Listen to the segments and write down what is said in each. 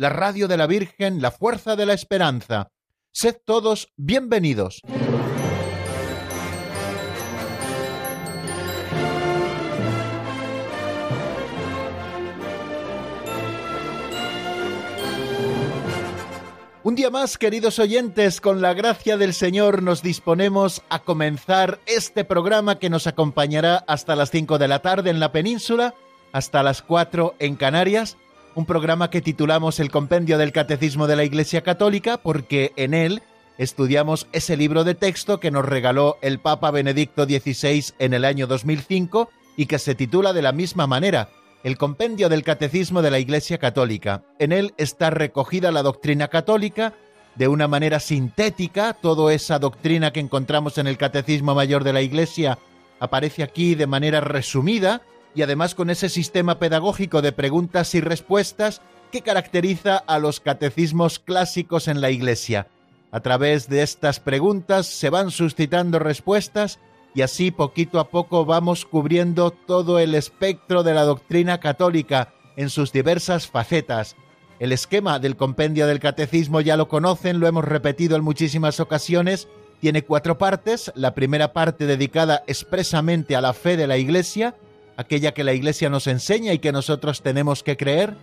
la radio de la Virgen, la fuerza de la esperanza. Sed todos bienvenidos. Un día más, queridos oyentes, con la gracia del Señor nos disponemos a comenzar este programa que nos acompañará hasta las 5 de la tarde en la península, hasta las 4 en Canarias, un programa que titulamos El Compendio del Catecismo de la Iglesia Católica porque en él estudiamos ese libro de texto que nos regaló el Papa Benedicto XVI en el año 2005 y que se titula de la misma manera, el compendio del Catecismo de la Iglesia Católica. En él está recogida la doctrina católica de una manera sintética, toda esa doctrina que encontramos en el Catecismo Mayor de la Iglesia aparece aquí de manera resumida y además con ese sistema pedagógico de preguntas y respuestas que caracteriza a los catecismos clásicos en la Iglesia. A través de estas preguntas se van suscitando respuestas y así poquito a poco vamos cubriendo todo el espectro de la doctrina católica en sus diversas facetas. El esquema del compendio del catecismo ya lo conocen, lo hemos repetido en muchísimas ocasiones, tiene cuatro partes, la primera parte dedicada expresamente a la fe de la Iglesia, aquella que la Iglesia nos enseña y que nosotros tenemos que creer,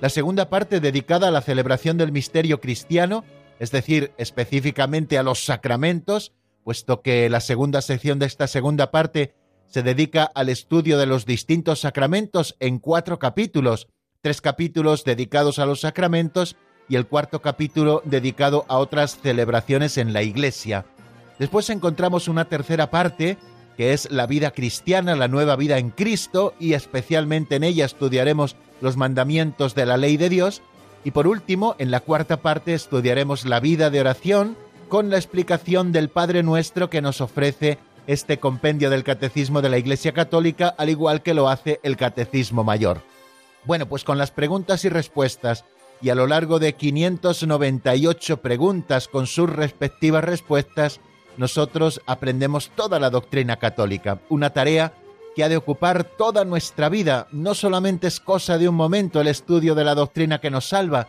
la segunda parte dedicada a la celebración del misterio cristiano, es decir, específicamente a los sacramentos, puesto que la segunda sección de esta segunda parte se dedica al estudio de los distintos sacramentos en cuatro capítulos, tres capítulos dedicados a los sacramentos y el cuarto capítulo dedicado a otras celebraciones en la Iglesia. Después encontramos una tercera parte, que es la vida cristiana, la nueva vida en Cristo, y especialmente en ella estudiaremos los mandamientos de la ley de Dios. Y por último, en la cuarta parte estudiaremos la vida de oración, con la explicación del Padre Nuestro que nos ofrece este compendio del Catecismo de la Iglesia Católica, al igual que lo hace el Catecismo Mayor. Bueno, pues con las preguntas y respuestas y a lo largo de 598 preguntas con sus respectivas respuestas, nosotros aprendemos toda la doctrina católica, una tarea que ha de ocupar toda nuestra vida. No solamente es cosa de un momento el estudio de la doctrina que nos salva,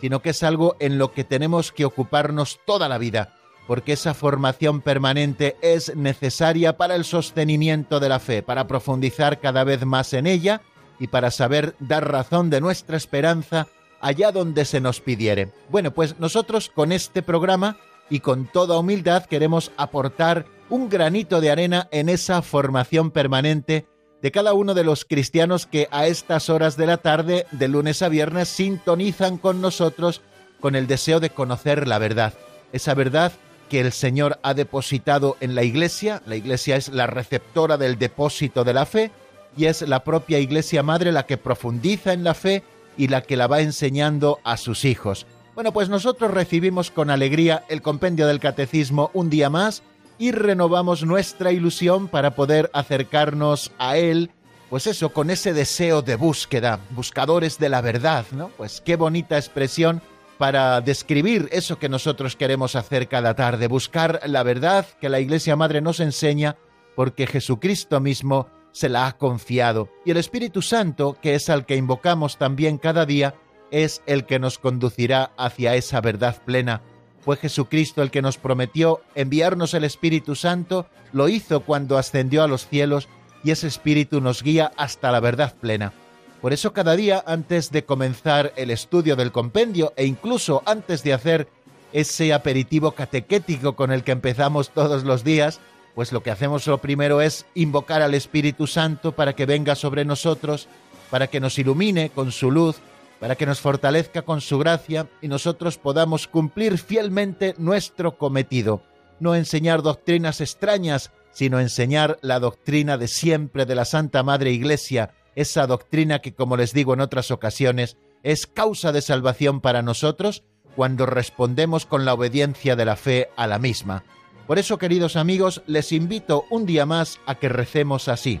sino que es algo en lo que tenemos que ocuparnos toda la vida, porque esa formación permanente es necesaria para el sostenimiento de la fe, para profundizar cada vez más en ella y para saber dar razón de nuestra esperanza allá donde se nos pidiere. Bueno, pues nosotros con este programa y con toda humildad queremos aportar un granito de arena en esa formación permanente de cada uno de los cristianos que a estas horas de la tarde, de lunes a viernes, sintonizan con nosotros con el deseo de conocer la verdad. Esa verdad que el Señor ha depositado en la Iglesia. La Iglesia es la receptora del depósito de la fe y es la propia Iglesia Madre la que profundiza en la fe y la que la va enseñando a sus hijos. Bueno, pues nosotros recibimos con alegría el compendio del Catecismo un día más y renovamos nuestra ilusión para poder acercarnos a Él, pues eso, con ese deseo de búsqueda, buscadores de la verdad, ¿no? Pues qué bonita expresión para describir eso que nosotros queremos hacer cada tarde, buscar la verdad que la Iglesia Madre nos enseña, porque Jesucristo mismo se la ha confiado. Y el Espíritu Santo, que es al que invocamos también cada día, es el que nos conducirá hacia esa verdad plena fue Jesucristo el que nos prometió enviarnos el Espíritu Santo, lo hizo cuando ascendió a los cielos y ese Espíritu nos guía hasta la verdad plena. Por eso cada día antes de comenzar el estudio del compendio e incluso antes de hacer ese aperitivo catequético con el que empezamos todos los días, pues lo que hacemos lo primero es invocar al Espíritu Santo para que venga sobre nosotros, para que nos ilumine con su luz, para que nos fortalezca con su gracia y nosotros podamos cumplir fielmente nuestro cometido, no enseñar doctrinas extrañas, sino enseñar la doctrina de siempre de la Santa Madre Iglesia, esa doctrina que, como les digo en otras ocasiones, es causa de salvación para nosotros, cuando respondemos con la obediencia de la fe a la misma. Por eso, queridos amigos, les invito un día más a que recemos así.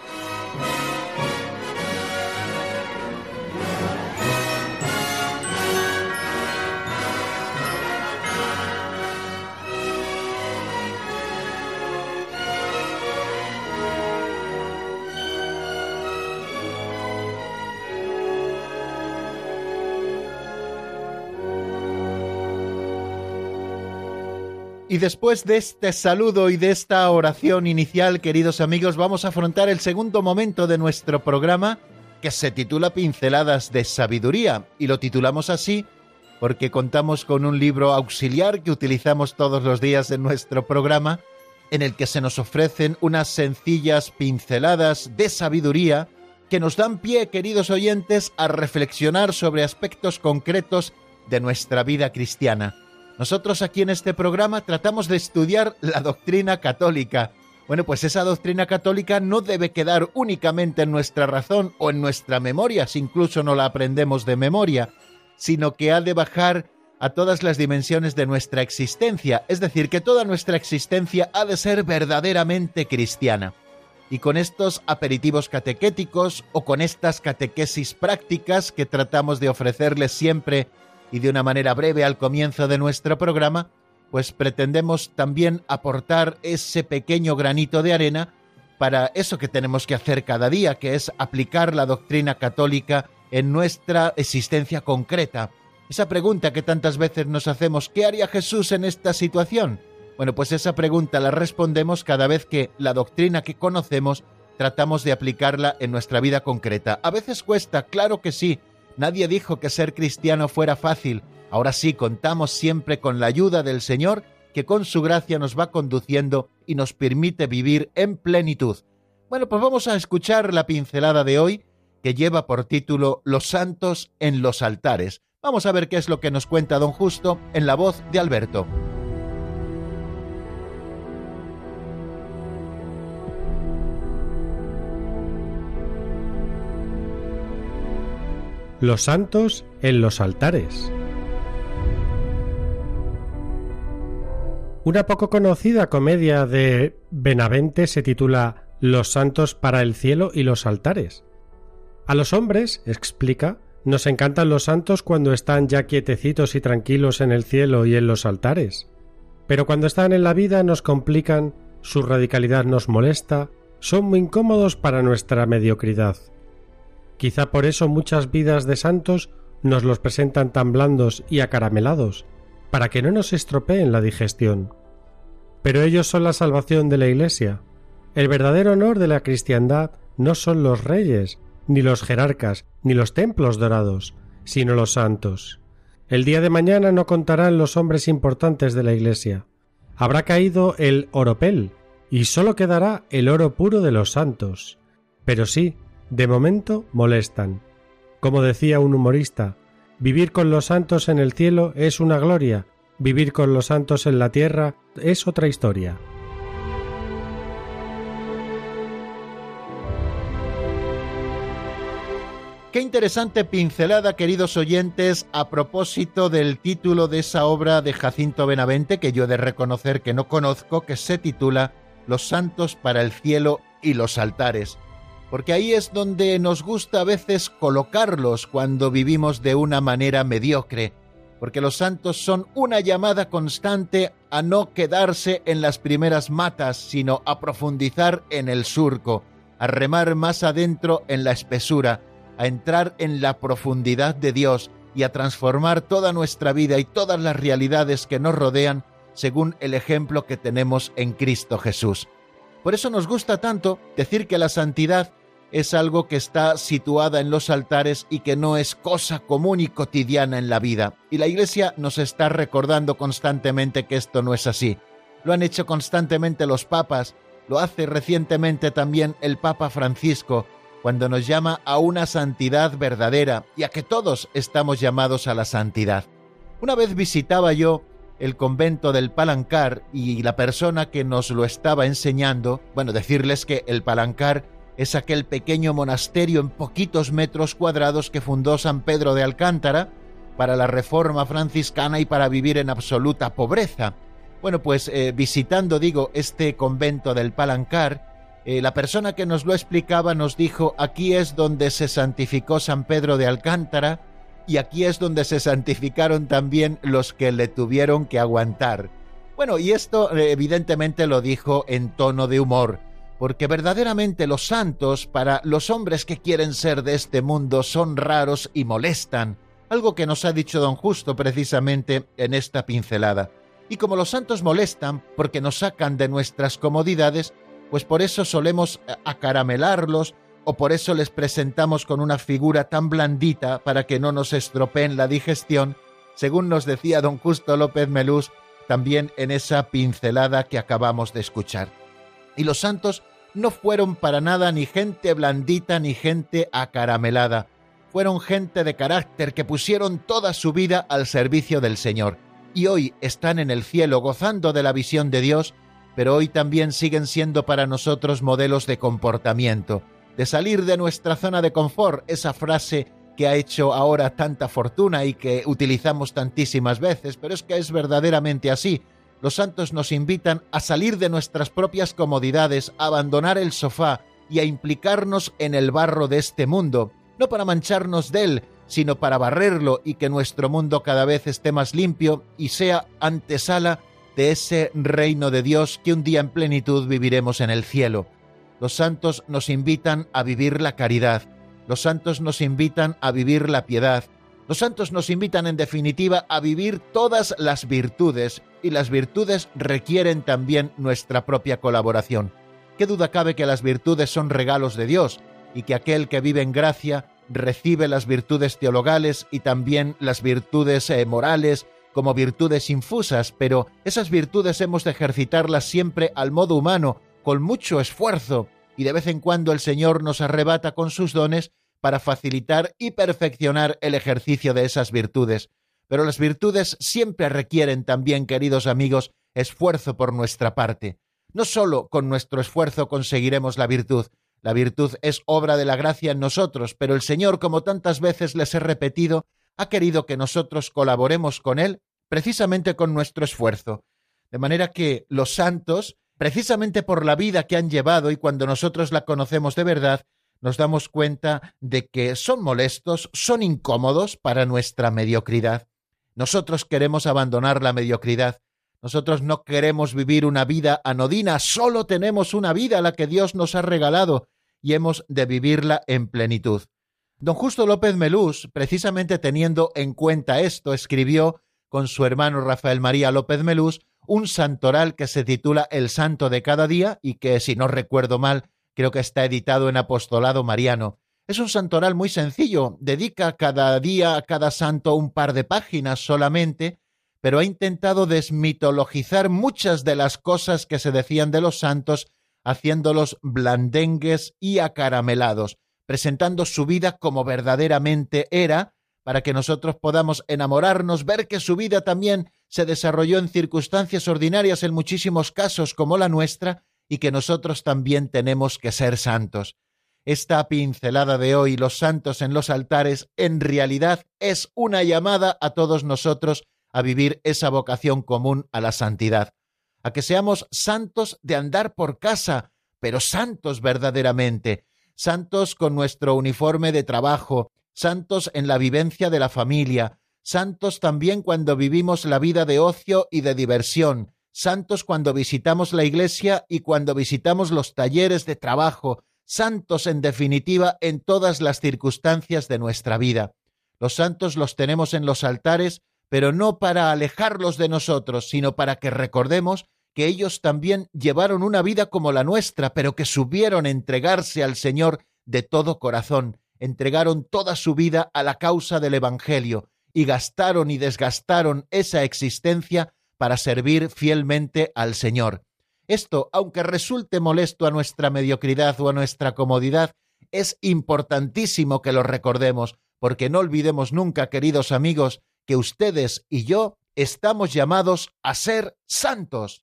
Y después de este saludo y de esta oración inicial, queridos amigos, vamos a afrontar el segundo momento de nuestro programa que se titula Pinceladas de Sabiduría. Y lo titulamos así porque contamos con un libro auxiliar que utilizamos todos los días en nuestro programa, en el que se nos ofrecen unas sencillas pinceladas de sabiduría que nos dan pie, queridos oyentes, a reflexionar sobre aspectos concretos de nuestra vida cristiana. Nosotros aquí en este programa tratamos de estudiar la doctrina católica. Bueno, pues esa doctrina católica no debe quedar únicamente en nuestra razón o en nuestra memoria, si incluso no la aprendemos de memoria, sino que ha de bajar a todas las dimensiones de nuestra existencia, es decir, que toda nuestra existencia ha de ser verdaderamente cristiana. Y con estos aperitivos catequéticos o con estas catequesis prácticas que tratamos de ofrecerles siempre y de una manera breve al comienzo de nuestro programa, pues pretendemos también aportar ese pequeño granito de arena para eso que tenemos que hacer cada día, que es aplicar la doctrina católica en nuestra existencia concreta. Esa pregunta que tantas veces nos hacemos, ¿qué haría Jesús en esta situación? Bueno, pues esa pregunta la respondemos cada vez que la doctrina que conocemos tratamos de aplicarla en nuestra vida concreta. A veces cuesta, claro que sí, Nadie dijo que ser cristiano fuera fácil. Ahora sí, contamos siempre con la ayuda del Señor, que con su gracia nos va conduciendo y nos permite vivir en plenitud. Bueno, pues vamos a escuchar la pincelada de hoy, que lleva por título Los santos en los altares. Vamos a ver qué es lo que nos cuenta don Justo en la voz de Alberto. Los santos en los altares. Una poco conocida comedia de Benavente se titula Los santos para el cielo y los altares. A los hombres, explica, nos encantan los santos cuando están ya quietecitos y tranquilos en el cielo y en los altares. Pero cuando están en la vida nos complican, su radicalidad nos molesta, son muy incómodos para nuestra mediocridad. Quizá por eso muchas vidas de santos nos los presentan tan blandos y acaramelados, para que no nos estropeen la digestión. Pero ellos son la salvación de la Iglesia. El verdadero honor de la cristiandad no son los reyes, ni los jerarcas, ni los templos dorados, sino los santos. El día de mañana no contarán los hombres importantes de la Iglesia. Habrá caído el oropel, y sólo quedará el oro puro de los santos. Pero sí, de momento molestan. Como decía un humorista, vivir con los santos en el cielo es una gloria, vivir con los santos en la tierra es otra historia. Qué interesante pincelada, queridos oyentes, a propósito del título de esa obra de Jacinto Benavente que yo he de reconocer que no conozco, que se titula Los santos para el cielo y los altares porque ahí es donde nos gusta a veces colocarlos cuando vivimos de una manera mediocre, porque los santos son una llamada constante a no quedarse en las primeras matas, sino a profundizar en el surco, a remar más adentro en la espesura, a entrar en la profundidad de Dios y a transformar toda nuestra vida y todas las realidades que nos rodean según el ejemplo que tenemos en Cristo Jesús. Por eso nos gusta tanto decir que la santidad es algo que está situada en los altares y que no es cosa común y cotidiana en la vida. Y la Iglesia nos está recordando constantemente que esto no es así. Lo han hecho constantemente los papas, lo hace recientemente también el Papa Francisco, cuando nos llama a una santidad verdadera y a que todos estamos llamados a la santidad. Una vez visitaba yo el convento del Palancar y la persona que nos lo estaba enseñando, bueno, decirles que el Palancar es aquel pequeño monasterio en poquitos metros cuadrados que fundó San Pedro de Alcántara para la reforma franciscana y para vivir en absoluta pobreza. Bueno, pues eh, visitando, digo, este convento del Palancar, eh, la persona que nos lo explicaba nos dijo, aquí es donde se santificó San Pedro de Alcántara y aquí es donde se santificaron también los que le tuvieron que aguantar. Bueno, y esto eh, evidentemente lo dijo en tono de humor porque verdaderamente los santos para los hombres que quieren ser de este mundo son raros y molestan, algo que nos ha dicho don Justo precisamente en esta pincelada. Y como los santos molestan porque nos sacan de nuestras comodidades, pues por eso solemos acaramelarlos o por eso les presentamos con una figura tan blandita para que no nos estropeen la digestión, según nos decía don Justo López Melús también en esa pincelada que acabamos de escuchar. Y los santos no fueron para nada ni gente blandita ni gente acaramelada. Fueron gente de carácter que pusieron toda su vida al servicio del Señor. Y hoy están en el cielo gozando de la visión de Dios, pero hoy también siguen siendo para nosotros modelos de comportamiento, de salir de nuestra zona de confort, esa frase que ha hecho ahora tanta fortuna y que utilizamos tantísimas veces, pero es que es verdaderamente así los santos nos invitan a salir de nuestras propias comodidades, a abandonar el sofá y a implicarnos en el barro de este mundo, no para mancharnos de él, sino para barrerlo y que nuestro mundo cada vez esté más limpio y sea antesala de ese reino de Dios que un día en plenitud viviremos en el cielo. Los santos nos invitan a vivir la caridad, los santos nos invitan a vivir la piedad, los santos nos invitan en definitiva a vivir todas las virtudes y las virtudes requieren también nuestra propia colaboración. ¿Qué duda cabe que las virtudes son regalos de Dios y que aquel que vive en gracia recibe las virtudes teologales y también las virtudes eh, morales como virtudes infusas, pero esas virtudes hemos de ejercitarlas siempre al modo humano, con mucho esfuerzo, y de vez en cuando el Señor nos arrebata con sus dones para facilitar y perfeccionar el ejercicio de esas virtudes. Pero las virtudes siempre requieren también, queridos amigos, esfuerzo por nuestra parte. No solo con nuestro esfuerzo conseguiremos la virtud, la virtud es obra de la gracia en nosotros, pero el Señor, como tantas veces les he repetido, ha querido que nosotros colaboremos con Él precisamente con nuestro esfuerzo. De manera que los santos, precisamente por la vida que han llevado y cuando nosotros la conocemos de verdad, nos damos cuenta de que son molestos, son incómodos para nuestra mediocridad. Nosotros queremos abandonar la mediocridad. Nosotros no queremos vivir una vida anodina, solo tenemos una vida la que Dios nos ha regalado y hemos de vivirla en plenitud. Don Justo López Melús, precisamente teniendo en cuenta esto, escribió con su hermano Rafael María López Melús un santoral que se titula El Santo de cada día y que, si no recuerdo mal, creo que está editado en Apostolado Mariano. Es un santoral muy sencillo, dedica cada día a cada santo un par de páginas solamente, pero ha intentado desmitologizar muchas de las cosas que se decían de los santos, haciéndolos blandengues y acaramelados, presentando su vida como verdaderamente era, para que nosotros podamos enamorarnos, ver que su vida también se desarrolló en circunstancias ordinarias en muchísimos casos como la nuestra, y que nosotros también tenemos que ser santos. Esta pincelada de hoy, los santos en los altares, en realidad es una llamada a todos nosotros a vivir esa vocación común a la santidad, a que seamos santos de andar por casa, pero santos verdaderamente, santos con nuestro uniforme de trabajo, santos en la vivencia de la familia, santos también cuando vivimos la vida de ocio y de diversión, santos cuando visitamos la iglesia y cuando visitamos los talleres de trabajo, santos en definitiva en todas las circunstancias de nuestra vida. Los santos los tenemos en los altares, pero no para alejarlos de nosotros, sino para que recordemos que ellos también llevaron una vida como la nuestra, pero que supieron entregarse al Señor de todo corazón, entregaron toda su vida a la causa del Evangelio y gastaron y desgastaron esa existencia para servir fielmente al Señor. Esto, aunque resulte molesto a nuestra mediocridad o a nuestra comodidad, es importantísimo que lo recordemos, porque no olvidemos nunca, queridos amigos, que ustedes y yo estamos llamados a ser santos.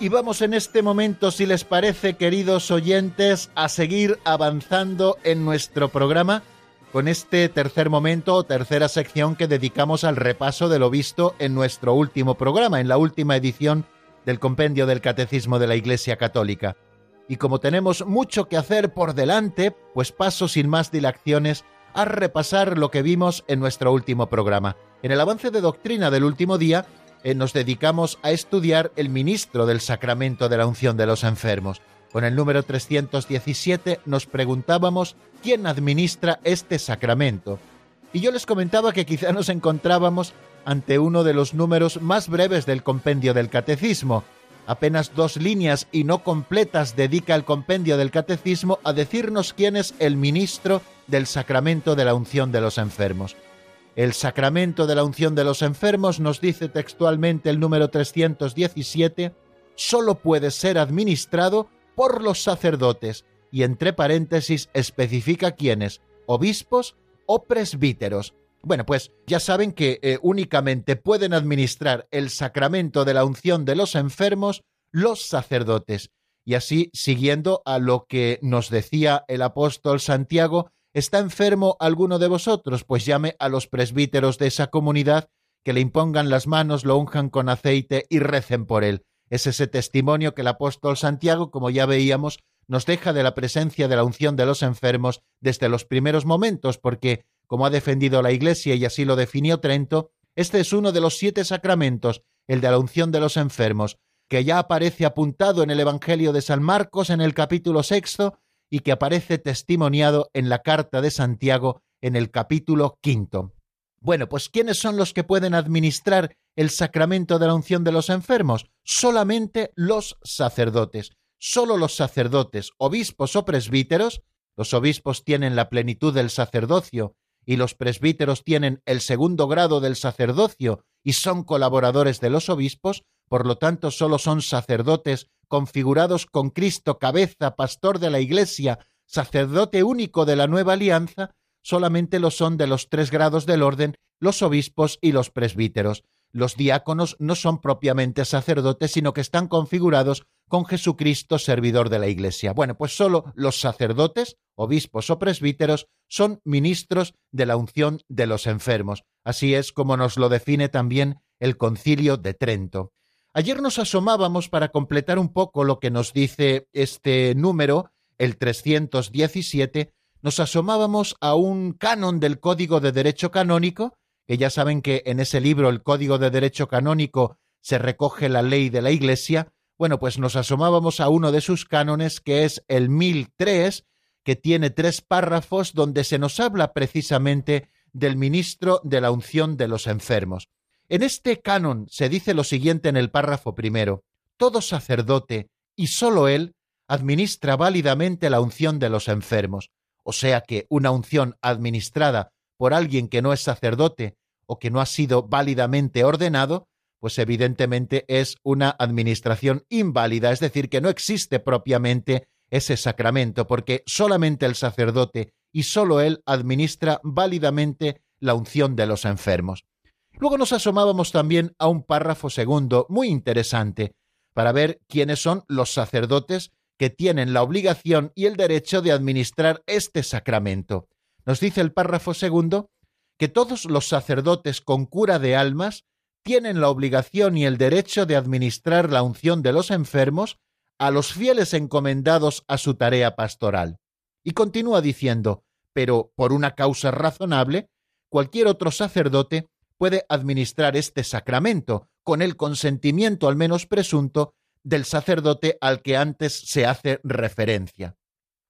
Y vamos en este momento, si les parece, queridos oyentes, a seguir avanzando en nuestro programa con este tercer momento o tercera sección que dedicamos al repaso de lo visto en nuestro último programa, en la última edición del Compendio del Catecismo de la Iglesia Católica. Y como tenemos mucho que hacer por delante, pues paso sin más dilaciones a repasar lo que vimos en nuestro último programa. En el avance de doctrina del último día, eh, nos dedicamos a estudiar el ministro del sacramento de la unción de los enfermos. Con el número 317 nos preguntábamos quién administra este sacramento. Y yo les comentaba que quizá nos encontrábamos ante uno de los números más breves del compendio del catecismo. Apenas dos líneas y no completas dedica el compendio del catecismo a decirnos quién es el ministro del sacramento de la unción de los enfermos. El sacramento de la unción de los enfermos, nos dice textualmente el número 317, solo puede ser administrado por los sacerdotes y entre paréntesis especifica quiénes, obispos o presbíteros. Bueno, pues ya saben que eh, únicamente pueden administrar el sacramento de la unción de los enfermos los sacerdotes. Y así, siguiendo a lo que nos decía el apóstol Santiago ¿Está enfermo alguno de vosotros? Pues llame a los presbíteros de esa comunidad que le impongan las manos, lo unjan con aceite y recen por él. Es ese testimonio que el apóstol Santiago, como ya veíamos, nos deja de la presencia de la unción de los enfermos desde los primeros momentos, porque, como ha defendido la Iglesia y así lo definió Trento, este es uno de los siete sacramentos, el de la unción de los enfermos, que ya aparece apuntado en el Evangelio de San Marcos en el capítulo sexto y que aparece testimoniado en la carta de Santiago en el capítulo quinto. Bueno, pues ¿quiénes son los que pueden administrar el sacramento de la unción de los enfermos? Solamente los sacerdotes. Solo los sacerdotes, obispos o presbíteros, los obispos tienen la plenitud del sacerdocio y los presbíteros tienen el segundo grado del sacerdocio y son colaboradores de los obispos, por lo tanto solo son sacerdotes configurados con Cristo cabeza, pastor de la Iglesia, sacerdote único de la nueva alianza, solamente lo son de los tres grados del orden los obispos y los presbíteros. Los diáconos no son propiamente sacerdotes, sino que están configurados con Jesucristo, servidor de la Iglesia. Bueno, pues solo los sacerdotes, obispos o presbíteros, son ministros de la unción de los enfermos. Así es como nos lo define también el concilio de Trento. Ayer nos asomábamos para completar un poco lo que nos dice este número, el 317, nos asomábamos a un canon del Código de Derecho Canónico, que ya saben que en ese libro, el Código de Derecho Canónico, se recoge la ley de la Iglesia. Bueno, pues nos asomábamos a uno de sus cánones, que es el 1003, que tiene tres párrafos donde se nos habla precisamente del ministro de la unción de los enfermos. En este canon se dice lo siguiente en el párrafo primero, todo sacerdote, y sólo él, administra válidamente la unción de los enfermos, o sea que una unción administrada por alguien que no es sacerdote o que no ha sido válidamente ordenado, pues evidentemente es una administración inválida, es decir, que no existe propiamente ese sacramento, porque solamente el sacerdote y sólo él administra válidamente la unción de los enfermos. Luego nos asomábamos también a un párrafo segundo muy interesante para ver quiénes son los sacerdotes que tienen la obligación y el derecho de administrar este sacramento. Nos dice el párrafo segundo que todos los sacerdotes con cura de almas tienen la obligación y el derecho de administrar la unción de los enfermos a los fieles encomendados a su tarea pastoral. Y continúa diciendo, pero por una causa razonable, cualquier otro sacerdote puede administrar este sacramento con el consentimiento al menos presunto del sacerdote al que antes se hace referencia.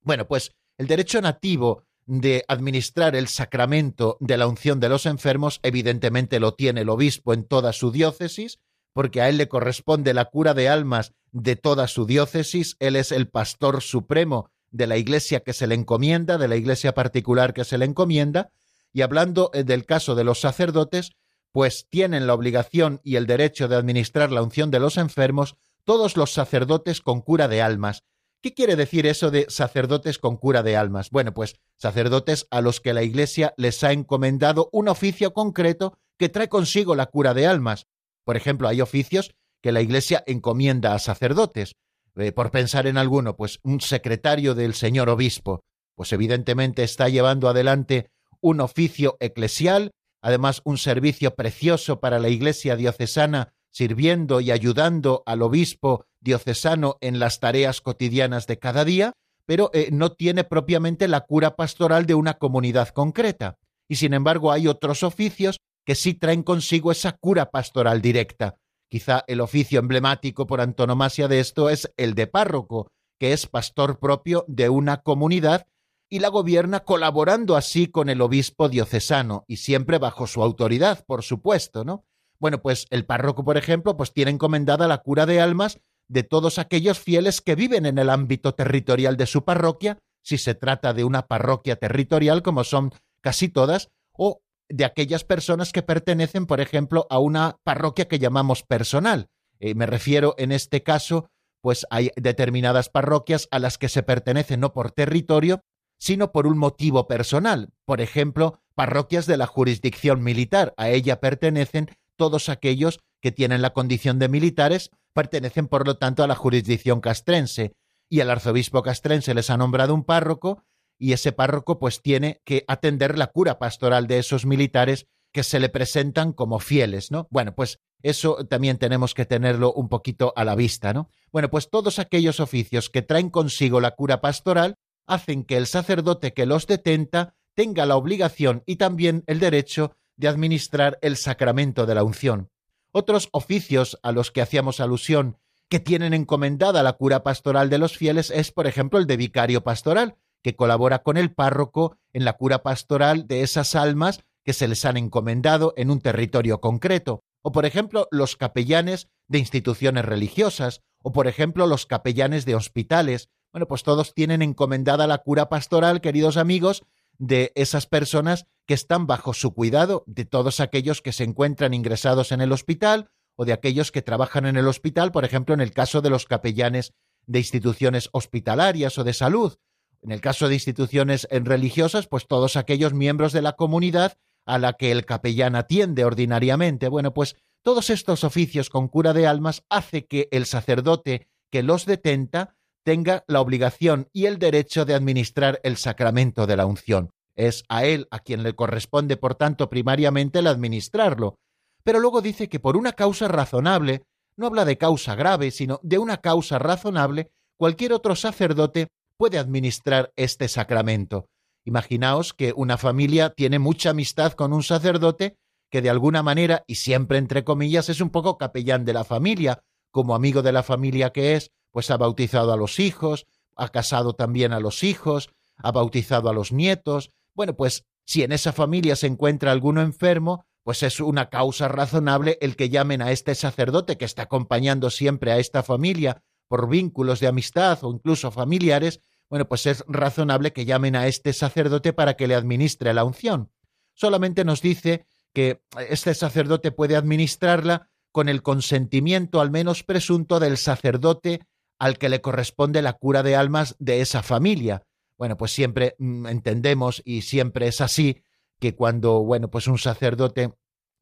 Bueno, pues el derecho nativo de administrar el sacramento de la unción de los enfermos evidentemente lo tiene el obispo en toda su diócesis, porque a él le corresponde la cura de almas de toda su diócesis, él es el pastor supremo de la iglesia que se le encomienda, de la iglesia particular que se le encomienda, y hablando eh, del caso de los sacerdotes, pues tienen la obligación y el derecho de administrar la unción de los enfermos todos los sacerdotes con cura de almas. ¿Qué quiere decir eso de sacerdotes con cura de almas? Bueno, pues sacerdotes a los que la Iglesia les ha encomendado un oficio concreto que trae consigo la cura de almas. Por ejemplo, hay oficios que la Iglesia encomienda a sacerdotes. Eh, por pensar en alguno, pues un secretario del señor obispo, pues evidentemente está llevando adelante un oficio eclesial, además un servicio precioso para la Iglesia diocesana, sirviendo y ayudando al obispo diocesano en las tareas cotidianas de cada día, pero eh, no tiene propiamente la cura pastoral de una comunidad concreta. Y sin embargo hay otros oficios que sí traen consigo esa cura pastoral directa. Quizá el oficio emblemático por antonomasia de esto es el de párroco, que es pastor propio de una comunidad y la gobierna colaborando así con el obispo diocesano y siempre bajo su autoridad, por supuesto, ¿no? Bueno, pues el párroco, por ejemplo, pues tiene encomendada la cura de almas de todos aquellos fieles que viven en el ámbito territorial de su parroquia, si se trata de una parroquia territorial, como son casi todas, o de aquellas personas que pertenecen, por ejemplo, a una parroquia que llamamos personal. Eh, me refiero en este caso, pues hay determinadas parroquias a las que se pertenece no por territorio, sino por un motivo personal. Por ejemplo, parroquias de la jurisdicción militar. A ella pertenecen todos aquellos que tienen la condición de militares, pertenecen por lo tanto a la jurisdicción castrense. Y el arzobispo castrense les ha nombrado un párroco y ese párroco pues tiene que atender la cura pastoral de esos militares que se le presentan como fieles, ¿no? Bueno, pues eso también tenemos que tenerlo un poquito a la vista, ¿no? Bueno, pues todos aquellos oficios que traen consigo la cura pastoral hacen que el sacerdote que los detenta tenga la obligación y también el derecho de administrar el sacramento de la unción. Otros oficios a los que hacíamos alusión que tienen encomendada la cura pastoral de los fieles es, por ejemplo, el de vicario pastoral, que colabora con el párroco en la cura pastoral de esas almas que se les han encomendado en un territorio concreto, o por ejemplo los capellanes de instituciones religiosas, o por ejemplo los capellanes de hospitales, bueno, pues todos tienen encomendada la cura pastoral, queridos amigos, de esas personas que están bajo su cuidado, de todos aquellos que se encuentran ingresados en el hospital o de aquellos que trabajan en el hospital, por ejemplo, en el caso de los capellanes de instituciones hospitalarias o de salud. En el caso de instituciones religiosas, pues todos aquellos miembros de la comunidad a la que el capellán atiende ordinariamente. Bueno, pues todos estos oficios con cura de almas hace que el sacerdote que los detenta tenga la obligación y el derecho de administrar el sacramento de la unción. Es a él a quien le corresponde, por tanto, primariamente el administrarlo. Pero luego dice que por una causa razonable, no habla de causa grave, sino de una causa razonable, cualquier otro sacerdote puede administrar este sacramento. Imaginaos que una familia tiene mucha amistad con un sacerdote que de alguna manera, y siempre entre comillas, es un poco capellán de la familia, como amigo de la familia que es, pues ha bautizado a los hijos, ha casado también a los hijos, ha bautizado a los nietos. Bueno, pues si en esa familia se encuentra alguno enfermo, pues es una causa razonable el que llamen a este sacerdote que está acompañando siempre a esta familia por vínculos de amistad o incluso familiares, bueno, pues es razonable que llamen a este sacerdote para que le administre la unción. Solamente nos dice que este sacerdote puede administrarla con el consentimiento al menos presunto del sacerdote al que le corresponde la cura de almas de esa familia. Bueno, pues siempre mm, entendemos y siempre es así que cuando, bueno, pues un sacerdote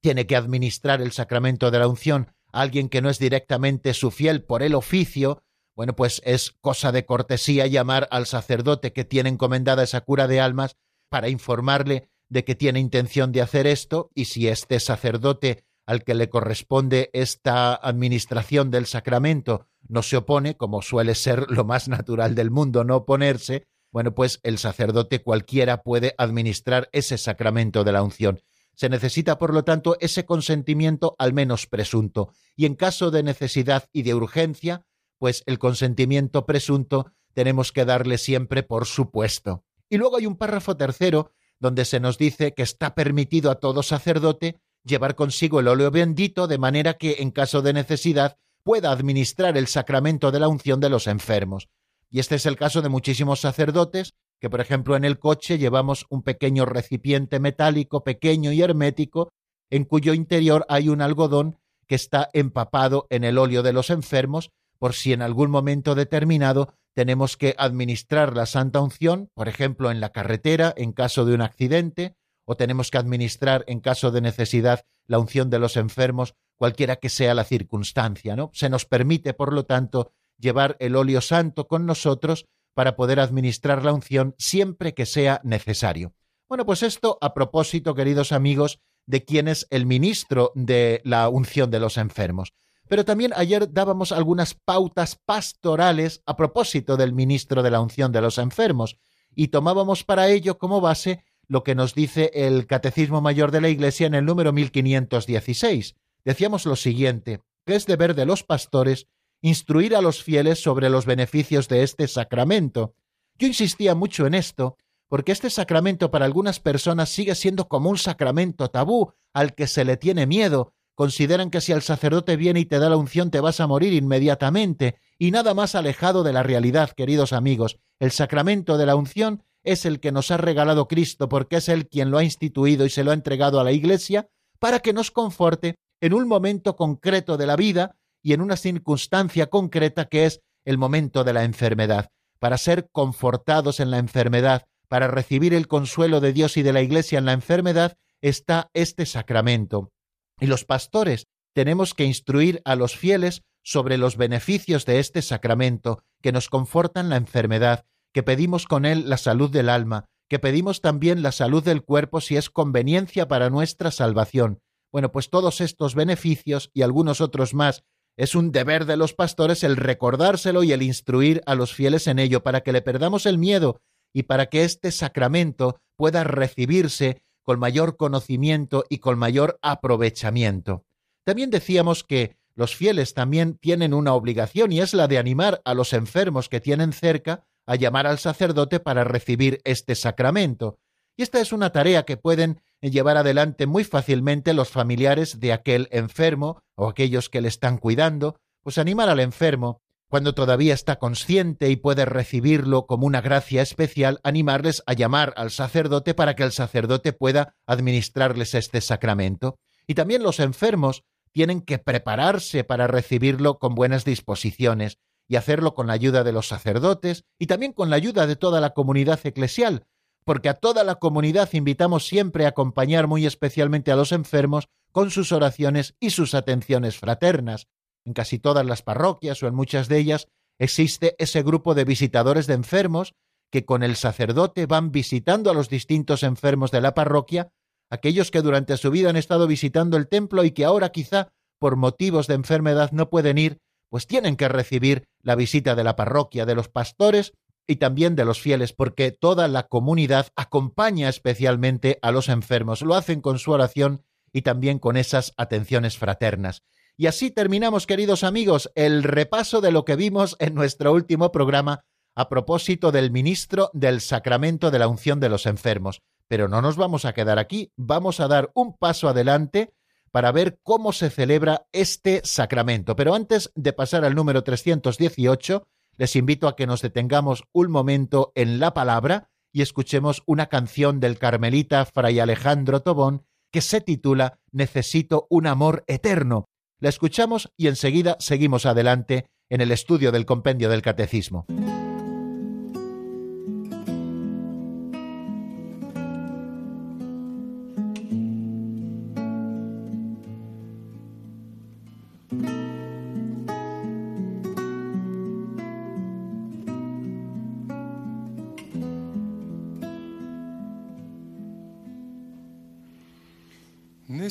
tiene que administrar el sacramento de la unción a alguien que no es directamente su fiel por el oficio, bueno, pues es cosa de cortesía llamar al sacerdote que tiene encomendada esa cura de almas para informarle de que tiene intención de hacer esto y si este sacerdote al que le corresponde esta administración del sacramento no se opone, como suele ser lo más natural del mundo, no oponerse, bueno, pues el sacerdote cualquiera puede administrar ese sacramento de la unción. Se necesita, por lo tanto, ese consentimiento al menos presunto. Y en caso de necesidad y de urgencia, pues el consentimiento presunto tenemos que darle siempre por supuesto. Y luego hay un párrafo tercero donde se nos dice que está permitido a todo sacerdote llevar consigo el óleo bendito de manera que, en caso de necesidad, pueda administrar el sacramento de la unción de los enfermos. Y este es el caso de muchísimos sacerdotes que, por ejemplo, en el coche llevamos un pequeño recipiente metálico pequeño y hermético en cuyo interior hay un algodón que está empapado en el óleo de los enfermos por si en algún momento determinado tenemos que administrar la santa unción, por ejemplo, en la carretera en caso de un accidente, o tenemos que administrar en caso de necesidad la unción de los enfermos, cualquiera que sea la circunstancia, ¿no? Se nos permite, por lo tanto, llevar el óleo santo con nosotros para poder administrar la unción siempre que sea necesario. Bueno, pues esto a propósito, queridos amigos, de quién es el ministro de la unción de los enfermos. Pero también ayer dábamos algunas pautas pastorales a propósito del ministro de la unción de los enfermos y tomábamos para ello como base lo que nos dice el Catecismo Mayor de la Iglesia en el número 1516. Decíamos lo siguiente, que es deber de los pastores instruir a los fieles sobre los beneficios de este sacramento. Yo insistía mucho en esto, porque este sacramento para algunas personas sigue siendo como un sacramento tabú al que se le tiene miedo. Consideran que si el sacerdote viene y te da la unción te vas a morir inmediatamente, y nada más alejado de la realidad, queridos amigos. El sacramento de la unción es el que nos ha regalado Cristo, porque es Él quien lo ha instituido y se lo ha entregado a la Iglesia, para que nos conforte en un momento concreto de la vida y en una circunstancia concreta que es el momento de la enfermedad, para ser confortados en la enfermedad, para recibir el consuelo de Dios y de la Iglesia en la enfermedad, está este sacramento. Y los pastores tenemos que instruir a los fieles sobre los beneficios de este sacramento, que nos confortan la enfermedad, que pedimos con él la salud del alma, que pedimos también la salud del cuerpo si es conveniencia para nuestra salvación. Bueno, pues todos estos beneficios y algunos otros más es un deber de los pastores el recordárselo y el instruir a los fieles en ello para que le perdamos el miedo y para que este sacramento pueda recibirse con mayor conocimiento y con mayor aprovechamiento. También decíamos que los fieles también tienen una obligación y es la de animar a los enfermos que tienen cerca a llamar al sacerdote para recibir este sacramento. Y esta es una tarea que pueden llevar adelante muy fácilmente los familiares de aquel enfermo o aquellos que le están cuidando, pues animar al enfermo, cuando todavía está consciente y puede recibirlo como una gracia especial, animarles a llamar al sacerdote para que el sacerdote pueda administrarles este sacramento. Y también los enfermos tienen que prepararse para recibirlo con buenas disposiciones y hacerlo con la ayuda de los sacerdotes y también con la ayuda de toda la comunidad eclesial, porque a toda la comunidad invitamos siempre a acompañar muy especialmente a los enfermos con sus oraciones y sus atenciones fraternas. En casi todas las parroquias o en muchas de ellas existe ese grupo de visitadores de enfermos que con el sacerdote van visitando a los distintos enfermos de la parroquia, aquellos que durante su vida han estado visitando el templo y que ahora quizá por motivos de enfermedad no pueden ir, pues tienen que recibir la visita de la parroquia, de los pastores y también de los fieles, porque toda la comunidad acompaña especialmente a los enfermos, lo hacen con su oración y también con esas atenciones fraternas. Y así terminamos, queridos amigos, el repaso de lo que vimos en nuestro último programa a propósito del ministro del sacramento de la unción de los enfermos. Pero no nos vamos a quedar aquí, vamos a dar un paso adelante para ver cómo se celebra este sacramento. Pero antes de pasar al número 318, les invito a que nos detengamos un momento en la palabra y escuchemos una canción del carmelita Fray Alejandro Tobón que se titula Necesito un amor eterno. La escuchamos y enseguida seguimos adelante en el estudio del compendio del catecismo.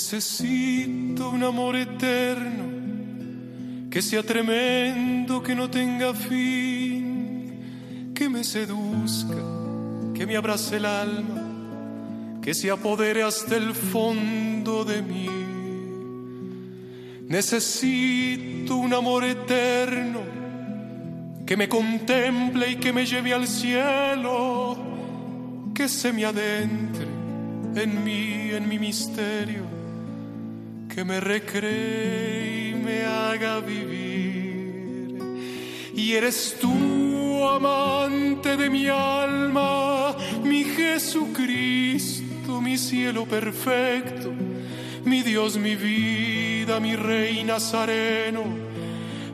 Necesito un amor eterno, que sea tremendo, que no tenga fin, que me seduzca, que me abrace el alma que se apodere hasta el fondo de mí. Necesito un amor eterno que me contemple y que me lleve al cielo, que se me adentre en mí, en mi misterio, que me recree y me haga vivir. Y eres tú, amante de mi alma, mi Jesucristo mi cielo perfecto, mi Dios, mi vida, mi Rey Nazareno,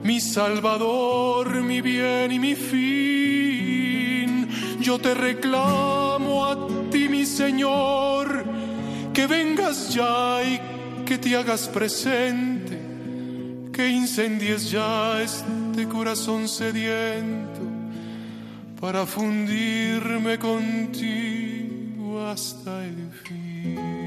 mi Salvador, mi bien y mi fin. Yo te reclamo a ti, mi Señor, que vengas ya y que te hagas presente, que incendies ya este corazón sediento para fundirme contigo hasta el fin.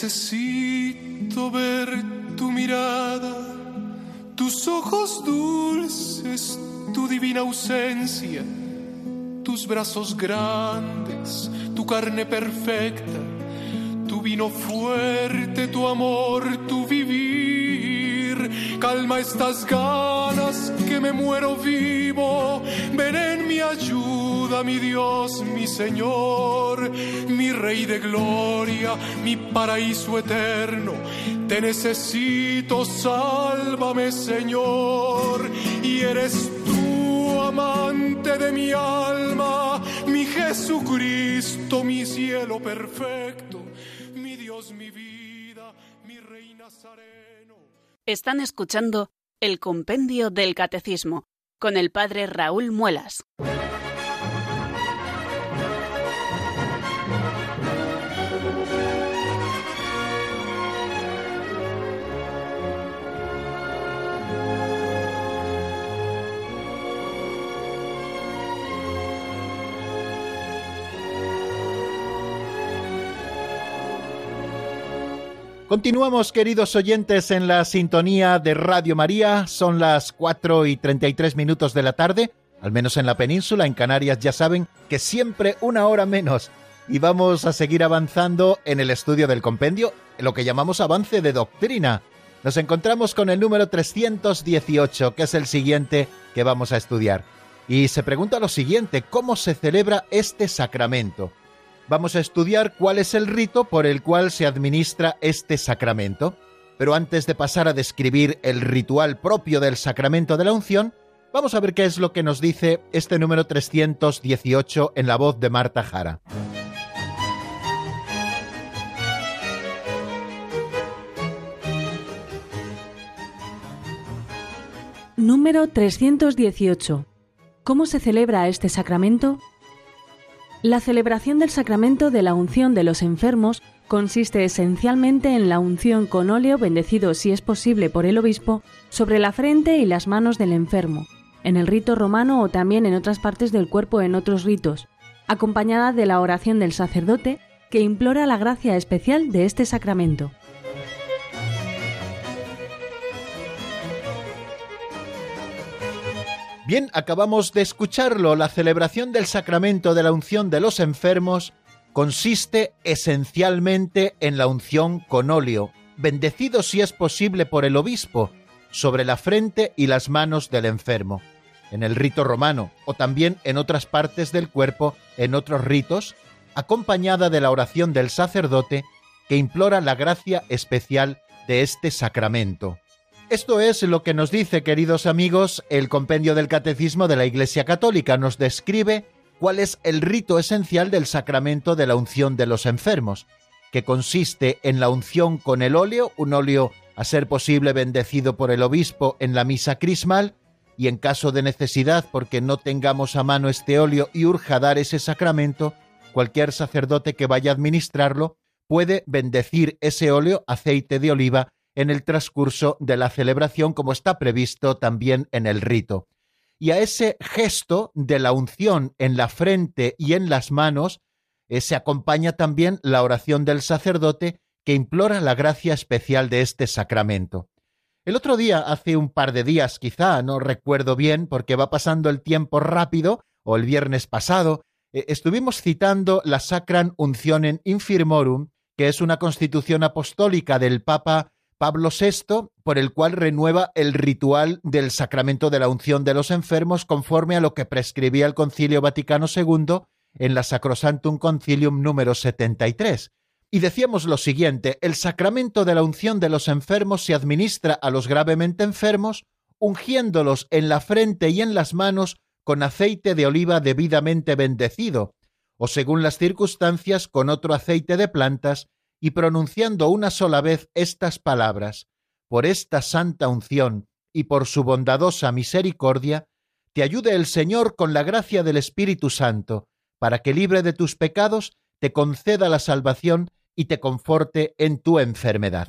Necesito ver tu mirada, tus ojos dulces, tu divina ausencia, tus brazos grandes, tu carne perfecta, tu vino fuerte, tu amor, tu vivir. Calma estas ganas que me muero vivo. Ven en mi ayuda, mi Dios, mi Señor, mi Rey de gloria, mi paraíso eterno. Te necesito, sálvame, Señor. Y eres amante de mi alma, mi Jesucristo, mi cielo perfecto, mi Dios, mi vida, mi Rey Nazareno. Están escuchando el Compendio del Catecismo con el Padre Raúl Muelas. Continuamos, queridos oyentes, en la sintonía de Radio María. Son las 4 y 33 minutos de la tarde, al menos en la península, en Canarias ya saben que siempre una hora menos. Y vamos a seguir avanzando en el estudio del compendio, lo que llamamos avance de doctrina. Nos encontramos con el número 318, que es el siguiente que vamos a estudiar. Y se pregunta lo siguiente, ¿cómo se celebra este sacramento? Vamos a estudiar cuál es el rito por el cual se administra este sacramento. Pero antes de pasar a describir el ritual propio del sacramento de la unción, vamos a ver qué es lo que nos dice este número 318 en la voz de Marta Jara. Número 318. ¿Cómo se celebra este sacramento? La celebración del sacramento de la unción de los enfermos consiste esencialmente en la unción con óleo bendecido si es posible por el obispo sobre la frente y las manos del enfermo, en el rito romano o también en otras partes del cuerpo en otros ritos, acompañada de la oración del sacerdote que implora la gracia especial de este sacramento. Bien, acabamos de escucharlo. La celebración del sacramento de la unción de los enfermos consiste esencialmente en la unción con óleo, bendecido si es posible por el obispo, sobre la frente y las manos del enfermo. En el rito romano o también en otras partes del cuerpo, en otros ritos, acompañada de la oración del sacerdote que implora la gracia especial de este sacramento. Esto es lo que nos dice, queridos amigos, el compendio del Catecismo de la Iglesia Católica. Nos describe cuál es el rito esencial del sacramento de la unción de los enfermos, que consiste en la unción con el óleo, un óleo a ser posible bendecido por el obispo en la misa crismal, y en caso de necesidad, porque no tengamos a mano este óleo y urja dar ese sacramento, cualquier sacerdote que vaya a administrarlo puede bendecir ese óleo, aceite de oliva, en el transcurso de la celebración como está previsto también en el rito. y a ese gesto de la unción en la frente y en las manos eh, se acompaña también la oración del sacerdote que implora la gracia especial de este sacramento. El otro día, hace un par de días quizá, no recuerdo bien porque va pasando el tiempo rápido, o el viernes pasado, eh, estuvimos citando la Sacran Uncionem Infirmorum, que es una constitución apostólica del Papa Pablo VI, por el cual renueva el ritual del sacramento de la unción de los enfermos conforme a lo que prescribía el Concilio Vaticano II en la Sacrosantum Concilium número 73. Y decíamos lo siguiente, el sacramento de la unción de los enfermos se administra a los gravemente enfermos, ungiéndolos en la frente y en las manos con aceite de oliva debidamente bendecido, o según las circunstancias con otro aceite de plantas, y pronunciando una sola vez estas palabras, por esta santa unción y por su bondadosa misericordia, te ayude el Señor con la gracia del Espíritu Santo, para que libre de tus pecados te conceda la salvación y te conforte en tu enfermedad.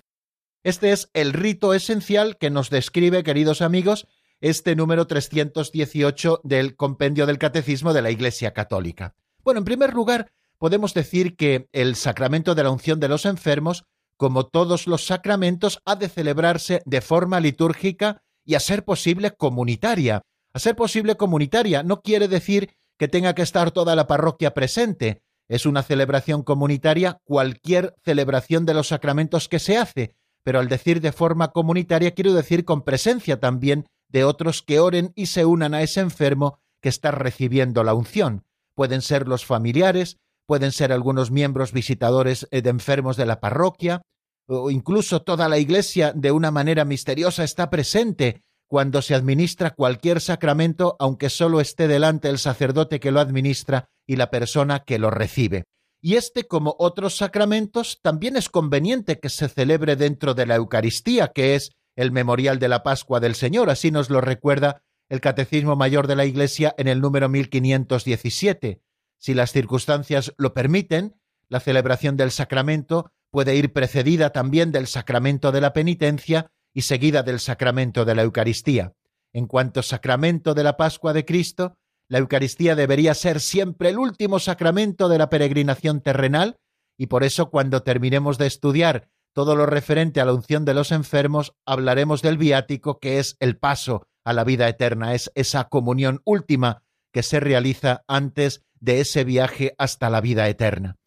Este es el rito esencial que nos describe, queridos amigos, este número 318 del Compendio del Catecismo de la Iglesia Católica. Bueno, en primer lugar, podemos decir que el sacramento de la unción de los enfermos, como todos los sacramentos, ha de celebrarse de forma litúrgica y a ser posible comunitaria. A ser posible comunitaria no quiere decir que tenga que estar toda la parroquia presente. Es una celebración comunitaria cualquier celebración de los sacramentos que se hace, pero al decir de forma comunitaria quiero decir con presencia también de otros que oren y se unan a ese enfermo que está recibiendo la unción. Pueden ser los familiares, pueden ser algunos miembros visitadores eh, de enfermos de la parroquia, o incluso toda la Iglesia de una manera misteriosa está presente cuando se administra cualquier sacramento, aunque solo esté delante el sacerdote que lo administra y la persona que lo recibe. Y este, como otros sacramentos, también es conveniente que se celebre dentro de la Eucaristía, que es el memorial de la Pascua del Señor, así nos lo recuerda el Catecismo Mayor de la Iglesia en el número 1517. Si las circunstancias lo permiten, la celebración del sacramento puede ir precedida también del sacramento de la penitencia y seguida del sacramento de la Eucaristía. En cuanto sacramento de la Pascua de Cristo, la Eucaristía debería ser siempre el último sacramento de la peregrinación terrenal, y por eso cuando terminemos de estudiar todo lo referente a la unción de los enfermos, hablaremos del viático, que es el paso a la vida eterna, es esa comunión última que se realiza antes de ese viaje hasta la vida eterna.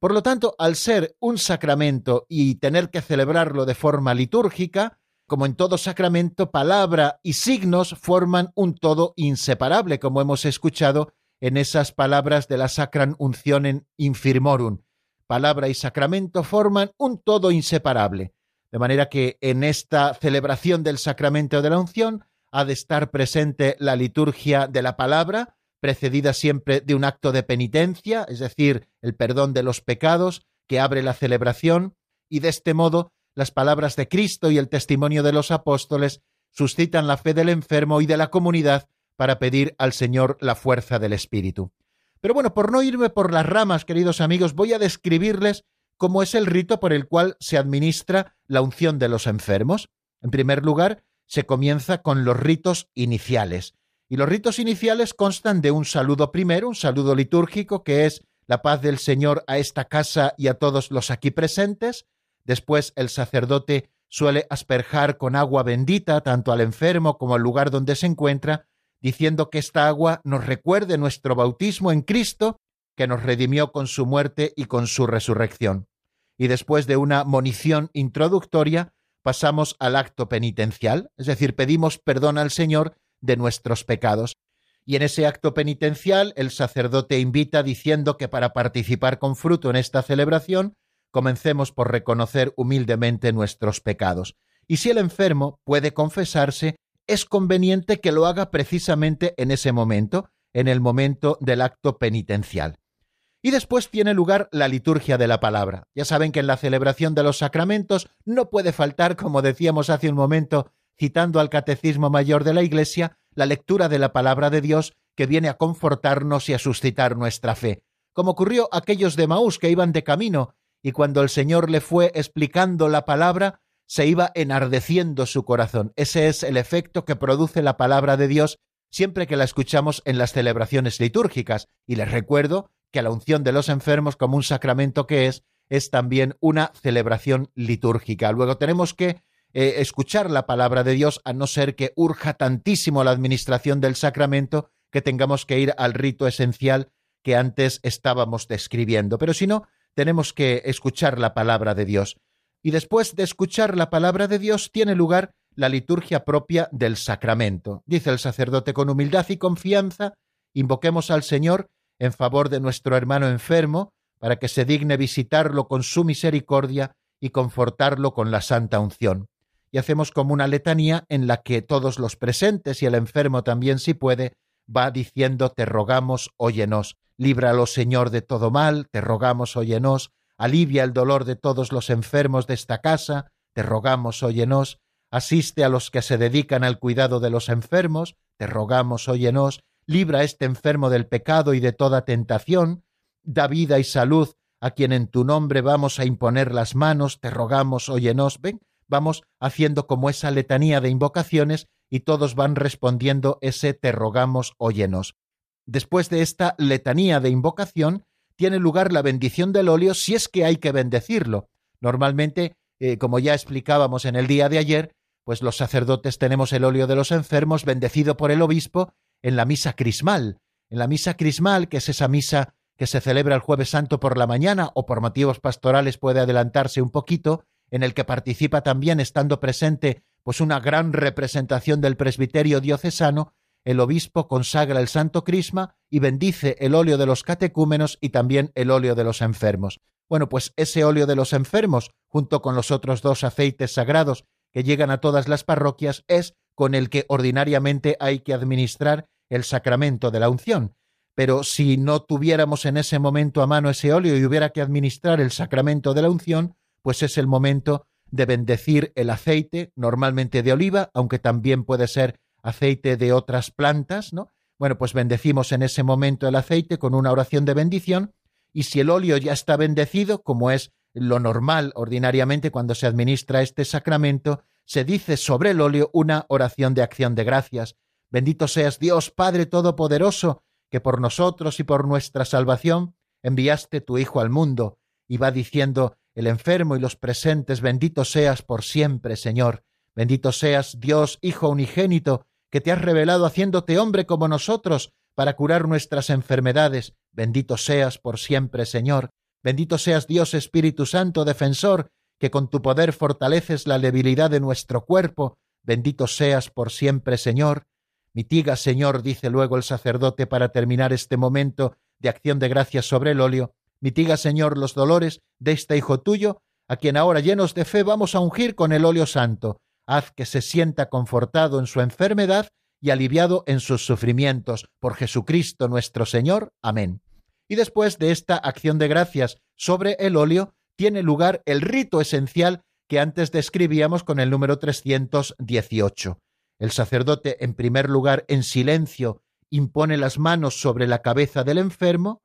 Por lo tanto, al ser un sacramento y tener que celebrarlo de forma litúrgica, como en todo sacramento, palabra y signos forman un todo inseparable, como hemos escuchado en esas palabras de la Sacran Uncionem Infirmorum. Palabra y sacramento forman un todo inseparable, de manera que en esta celebración del sacramento de la unción ha de estar presente la liturgia de la palabra, precedida siempre de un acto de penitencia, es decir, el perdón de los pecados, que abre la celebración, y de este modo las palabras de Cristo y el testimonio de los apóstoles suscitan la fe del enfermo y de la comunidad para pedir al Señor la fuerza del Espíritu. Pero bueno, por no irme por las ramas, queridos amigos, voy a describirles cómo es el rito por el cual se administra la unción de los enfermos. En primer lugar, se comienza con los ritos iniciales. Y los ritos iniciales constan de un saludo primero, un saludo litúrgico, que es la paz del Señor a esta casa y a todos los aquí presentes. Después el sacerdote suele asperjar con agua bendita tanto al enfermo como al lugar donde se encuentra, diciendo que esta agua nos recuerde nuestro bautismo en Cristo, que nos redimió con su muerte y con su resurrección. Y después de una monición introductoria, pasamos al acto penitencial, es decir, pedimos perdón al Señor de nuestros pecados. Y en ese acto penitencial el sacerdote invita diciendo que para participar con fruto en esta celebración, comencemos por reconocer humildemente nuestros pecados. Y si el enfermo puede confesarse, es conveniente que lo haga precisamente en ese momento, en el momento del acto penitencial. Y después tiene lugar la liturgia de la palabra. Ya saben que en la celebración de los sacramentos no puede faltar, como decíamos hace un momento, citando al Catecismo Mayor de la Iglesia, la lectura de la palabra de Dios que viene a confortarnos y a suscitar nuestra fe, como ocurrió a aquellos de Maús que iban de camino y cuando el Señor le fue explicando la palabra, se iba enardeciendo su corazón. Ese es el efecto que produce la palabra de Dios siempre que la escuchamos en las celebraciones litúrgicas. Y les recuerdo que la unción de los enfermos como un sacramento que es, es también una celebración litúrgica. Luego tenemos que eh, escuchar la palabra de Dios, a no ser que urja tantísimo la administración del sacramento que tengamos que ir al rito esencial que antes estábamos describiendo. Pero si no, tenemos que escuchar la palabra de Dios. Y después de escuchar la palabra de Dios tiene lugar la liturgia propia del sacramento. Dice el sacerdote con humildad y confianza, invoquemos al Señor en favor de nuestro hermano enfermo, para que se digne visitarlo con su misericordia y confortarlo con la santa unción. Y hacemos como una letanía en la que todos los presentes y el enfermo también si puede, va diciendo te rogamos, óyenos, líbralo Señor de todo mal, te rogamos, óyenos, alivia el dolor de todos los enfermos de esta casa, te rogamos, óyenos, asiste a los que se dedican al cuidado de los enfermos, te rogamos, óyenos, libra a este enfermo del pecado y de toda tentación, da vida y salud a quien en tu nombre vamos a imponer las manos, te rogamos, óyenos, ven, vamos haciendo como esa letanía de invocaciones y todos van respondiendo ese te rogamos, óyenos. Después de esta letanía de invocación, tiene lugar la bendición del óleo si es que hay que bendecirlo. Normalmente, eh, como ya explicábamos en el día de ayer, pues los sacerdotes tenemos el óleo de los enfermos bendecido por el obispo en la misa crismal. En la misa crismal, que es esa misa que se celebra el jueves santo por la mañana o por motivos pastorales puede adelantarse un poquito, en el que participa también estando presente pues una gran representación del presbiterio diocesano, el obispo consagra el santo crisma y bendice el óleo de los catecúmenos y también el óleo de los enfermos. Bueno, pues ese óleo de los enfermos, junto con los otros dos aceites sagrados que llegan a todas las parroquias es con el que ordinariamente hay que administrar el sacramento de la unción. Pero si no tuviéramos en ese momento a mano ese óleo y hubiera que administrar el sacramento de la unción, pues es el momento de bendecir el aceite, normalmente de oliva, aunque también puede ser aceite de otras plantas, ¿no? Bueno, pues bendecimos en ese momento el aceite con una oración de bendición, y si el óleo ya está bendecido, como es lo normal ordinariamente cuando se administra este sacramento, se dice sobre el óleo una oración de acción de gracias. Bendito seas Dios Padre Todopoderoso, que por nosotros y por nuestra salvación enviaste tu Hijo al mundo, y va diciendo el enfermo y los presentes, bendito seas por siempre, Señor. Bendito seas Dios, Hijo unigénito, que te has revelado haciéndote hombre como nosotros, para curar nuestras enfermedades. Bendito seas por siempre, Señor. Bendito seas Dios Espíritu Santo, defensor, que con tu poder fortaleces la debilidad de nuestro cuerpo. Bendito seas por siempre, Señor. Mitiga, Señor, dice luego el sacerdote para terminar este momento de acción de gracias sobre el óleo. Mitiga, Señor, los dolores de este Hijo tuyo, a quien ahora llenos de fe vamos a ungir con el óleo santo. Haz que se sienta confortado en su enfermedad y aliviado en sus sufrimientos. Por Jesucristo nuestro Señor. Amén. Y después de esta acción de gracias sobre el óleo, tiene lugar el rito esencial que antes describíamos con el número 318. El sacerdote, en primer lugar, en silencio, impone las manos sobre la cabeza del enfermo,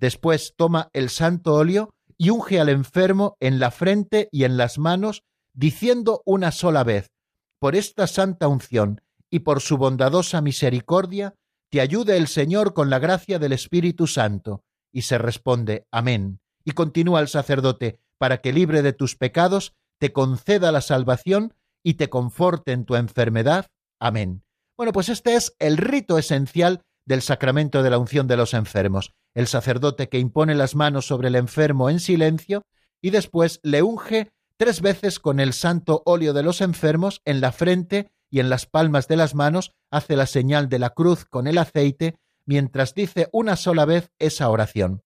después toma el santo óleo y unge al enfermo en la frente y en las manos, diciendo una sola vez, por esta santa unción y por su bondadosa misericordia, te ayude el Señor con la gracia del Espíritu Santo. Y se responde, Amén. Y continúa el sacerdote, para que libre de tus pecados, te conceda la salvación y te conforte en tu enfermedad. Amén. Bueno, pues este es el rito esencial del sacramento de la unción de los enfermos. El sacerdote que impone las manos sobre el enfermo en silencio y después le unge tres veces con el santo óleo de los enfermos en la frente y en las palmas de las manos hace la señal de la cruz con el aceite mientras dice una sola vez esa oración.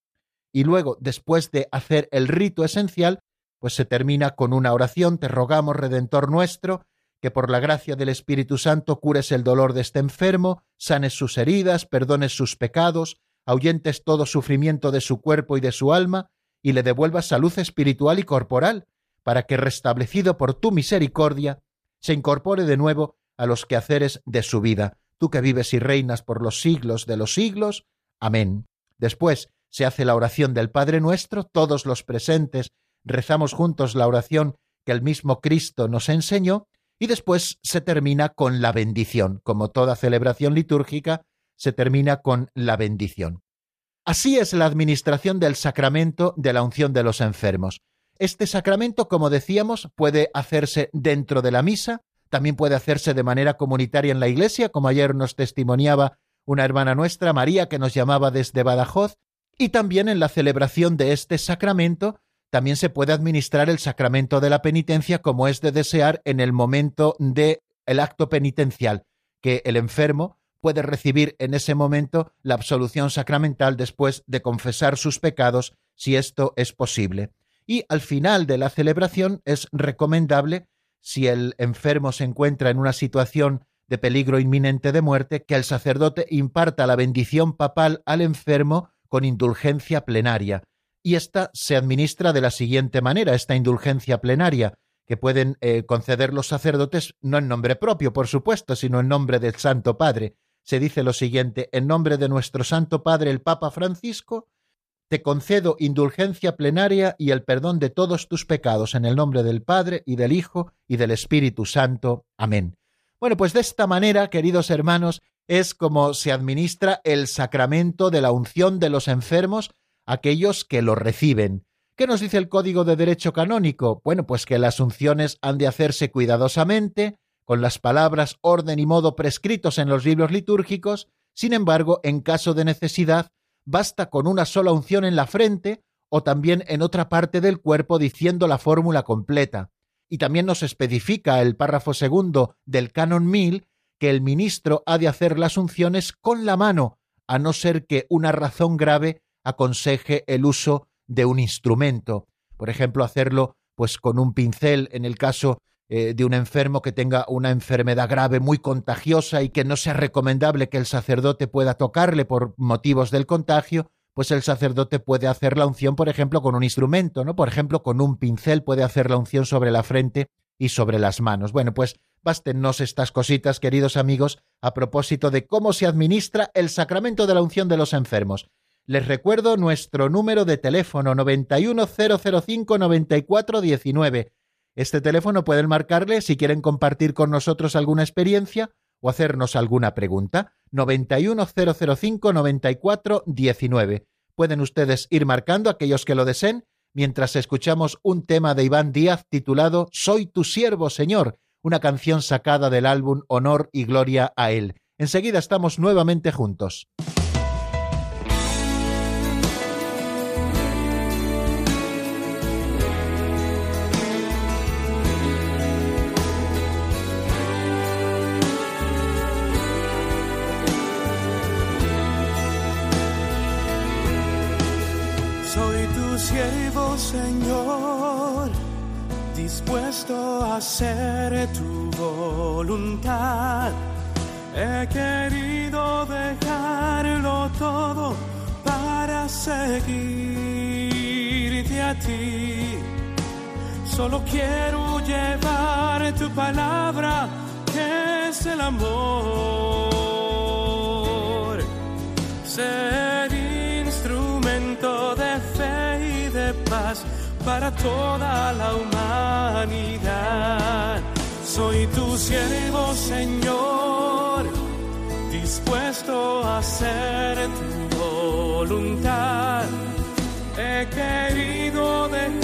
Y luego, después de hacer el rito esencial, pues se termina con una oración, te rogamos, Redentor nuestro, que por la gracia del Espíritu Santo cures el dolor de este enfermo, sanes sus heridas, perdones sus pecados, ahuyentes todo sufrimiento de su cuerpo y de su alma, y le devuelvas salud espiritual y corporal, para que, restablecido por tu misericordia, se incorpore de nuevo a los quehaceres de su vida, tú que vives y reinas por los siglos de los siglos. Amén. Después se hace la oración del Padre nuestro, todos los presentes rezamos juntos la oración que el mismo Cristo nos enseñó, y después se termina con la bendición. Como toda celebración litúrgica, se termina con la bendición. Así es la administración del sacramento de la unción de los enfermos. Este sacramento, como decíamos, puede hacerse dentro de la misa, también puede hacerse de manera comunitaria en la iglesia, como ayer nos testimoniaba una hermana nuestra, María, que nos llamaba desde Badajoz, y también en la celebración de este sacramento también se puede administrar el sacramento de la penitencia como es de desear en el momento del el acto penitencial, que el enfermo puede recibir en ese momento la absolución sacramental después de confesar sus pecados, si esto es posible. Y al final de la celebración es recomendable, si el enfermo se encuentra en una situación de peligro inminente de muerte, que el sacerdote imparta la bendición papal al enfermo con indulgencia plenaria. Y esta se administra de la siguiente manera, esta indulgencia plenaria, que pueden eh, conceder los sacerdotes no en nombre propio, por supuesto, sino en nombre del Santo Padre, se dice lo siguiente, en nombre de nuestro Santo Padre el Papa Francisco, te concedo indulgencia plenaria y el perdón de todos tus pecados en el nombre del Padre y del Hijo y del Espíritu Santo. Amén. Bueno, pues de esta manera, queridos hermanos, es como se administra el sacramento de la unción de los enfermos, aquellos que lo reciben. ¿Qué nos dice el Código de Derecho Canónico? Bueno, pues que las unciones han de hacerse cuidadosamente, con las palabras, orden y modo prescritos en los libros litúrgicos, sin embargo, en caso de necesidad, basta con una sola unción en la frente o también en otra parte del cuerpo diciendo la fórmula completa. Y también nos especifica el párrafo segundo del canon 1000 que el ministro ha de hacer las unciones con la mano, a no ser que una razón grave aconseje el uso de un instrumento. Por ejemplo, hacerlo pues con un pincel en el caso eh, de un enfermo que tenga una enfermedad grave muy contagiosa y que no sea recomendable que el sacerdote pueda tocarle por motivos del contagio, pues el sacerdote puede hacer la unción, por ejemplo, con un instrumento, ¿no? Por ejemplo, con un pincel puede hacer la unción sobre la frente y sobre las manos. Bueno, pues bástenos estas cositas, queridos amigos, a propósito de cómo se administra el sacramento de la unción de los enfermos. Les recuerdo nuestro número de teléfono 910059419 este teléfono pueden marcarle si quieren compartir con nosotros alguna experiencia o hacernos alguna pregunta. 910059419. Pueden ustedes ir marcando aquellos que lo deseen mientras escuchamos un tema de Iván Díaz titulado Soy tu siervo, Señor, una canción sacada del álbum Honor y Gloria a Él. Enseguida estamos nuevamente juntos. Hacer tu voluntad. He querido dejarlo todo para seguirte a ti. Solo quiero llevar tu palabra, que es el amor. Ser para toda la humanidad. Soy tu siervo, Señor, dispuesto a hacer tu voluntad. He querido dejarlo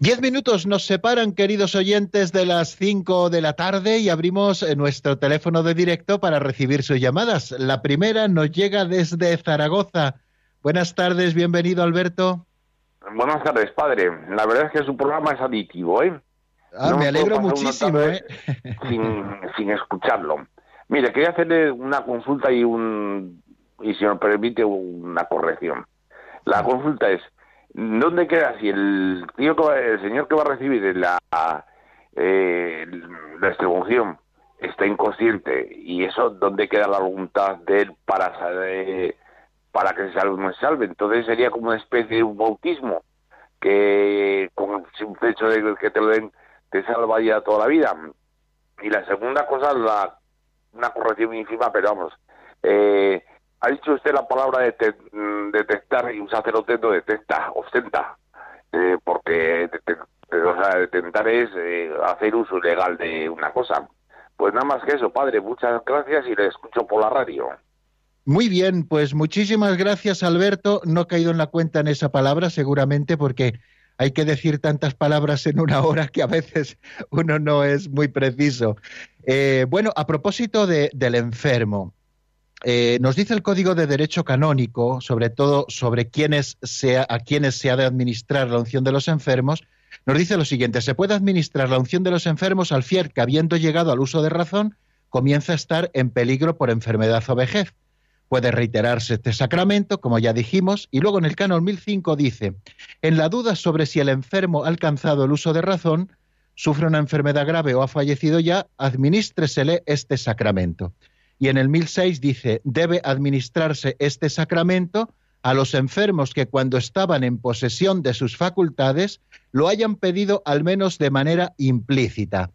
Diez minutos nos separan, queridos oyentes, de las cinco de la tarde y abrimos eh, nuestro teléfono de directo para recibir sus llamadas. La primera nos llega desde Zaragoza. Buenas tardes, bienvenido Alberto. Buenas tardes, padre. La verdad es que su programa es aditivo, ¿eh? Ah, me alegro muchísimo, ¿eh? Sin, sin escucharlo. Mire, quería hacerle una consulta y un, y si me permite, una corrección. La consulta es, ¿Dónde queda si el tío el señor que va a recibir la eh, la distribución está inconsciente y eso dónde queda la voluntad de él para para que se salve no se salve? Entonces sería como una especie de un bautismo que con el hecho de que te lo den te salva ya toda la vida. Y la segunda cosa, la, una corrección ínfima, pero vamos, eh, ha dicho usted la palabra de mm, detectar y un sacerdote no detecta, ostenta, eh, porque o detentar es eh, hacer uso legal de una cosa. Pues nada más que eso, padre, muchas gracias y le escucho por la radio. Muy bien, pues muchísimas gracias Alberto. No he caído en la cuenta en esa palabra seguramente porque hay que decir tantas palabras en una hora que a veces uno no es muy preciso. Eh, bueno, a propósito del enfermo, eh, nos dice el Código de Derecho Canónico, sobre todo sobre quiénes a quiénes se ha de administrar la unción de los enfermos, nos dice lo siguiente, se puede administrar la unción de los enfermos al fiel que habiendo llegado al uso de razón, comienza a estar en peligro por enfermedad o vejez. Puede reiterarse este sacramento, como ya dijimos, y luego en el canon 1005 dice, en la duda sobre si el enfermo ha alcanzado el uso de razón, sufre una enfermedad grave o ha fallecido ya, administresele este sacramento y en el 1006 dice, debe administrarse este sacramento a los enfermos que cuando estaban en posesión de sus facultades lo hayan pedido al menos de manera implícita.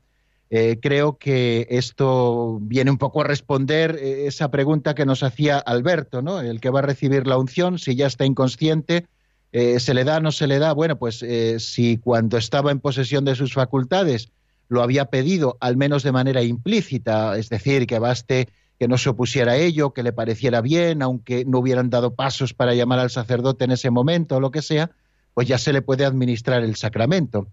Eh, creo que esto viene un poco a responder eh, esa pregunta que nos hacía Alberto, ¿no? El que va a recibir la unción, si ya está inconsciente, eh, ¿se le da o no se le da? Bueno, pues si cuando estaba en posesión de sus facultades lo había pedido al menos de manera implícita, es decir, que baste que no se opusiera a ello, que le pareciera bien, aunque no hubieran dado pasos para llamar al sacerdote en ese momento o lo que sea, pues ya se le puede administrar el sacramento.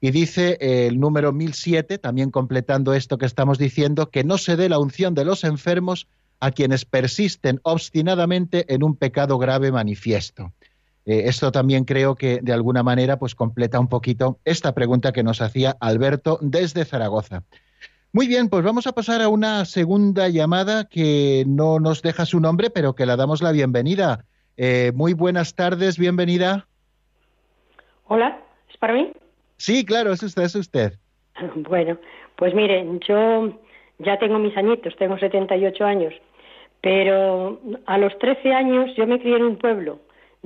Y dice eh, el número 1007, también completando esto que estamos diciendo, que no se dé la unción de los enfermos a quienes persisten obstinadamente en un pecado grave manifiesto. Eh, esto también creo que de alguna manera pues completa un poquito esta pregunta que nos hacía Alberto desde Zaragoza. Muy bien, pues vamos a pasar a una segunda llamada que no nos deja su nombre, pero que la damos la bienvenida. Eh, muy buenas tardes, bienvenida. Hola, ¿es para mí? Sí, claro, es usted, es usted. Bueno, pues mire, yo ya tengo mis añitos, tengo 78 años, pero a los 13 años yo me crié en un pueblo.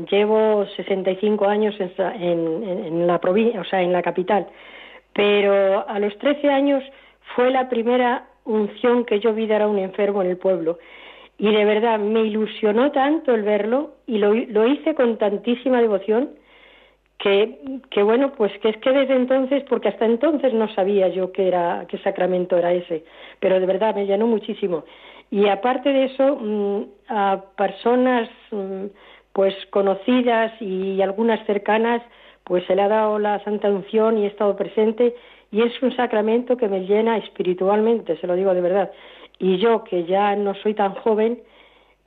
Llevo 65 años en, en, en la provincia, o sea, en la capital. Pero a los 13 años fue la primera unción que yo vi dar a un enfermo en el pueblo. Y de verdad me ilusionó tanto el verlo y lo, lo hice con tantísima devoción que, que, bueno, pues que es que desde entonces, porque hasta entonces no sabía yo qué era, qué sacramento era ese, pero de verdad me llenó muchísimo. Y aparte de eso, mm, a personas mm, pues conocidas y algunas cercanas, pues se le ha dado la Santa Unción y he estado presente y es un sacramento que me llena espiritualmente, se lo digo de verdad. Y yo, que ya no soy tan joven,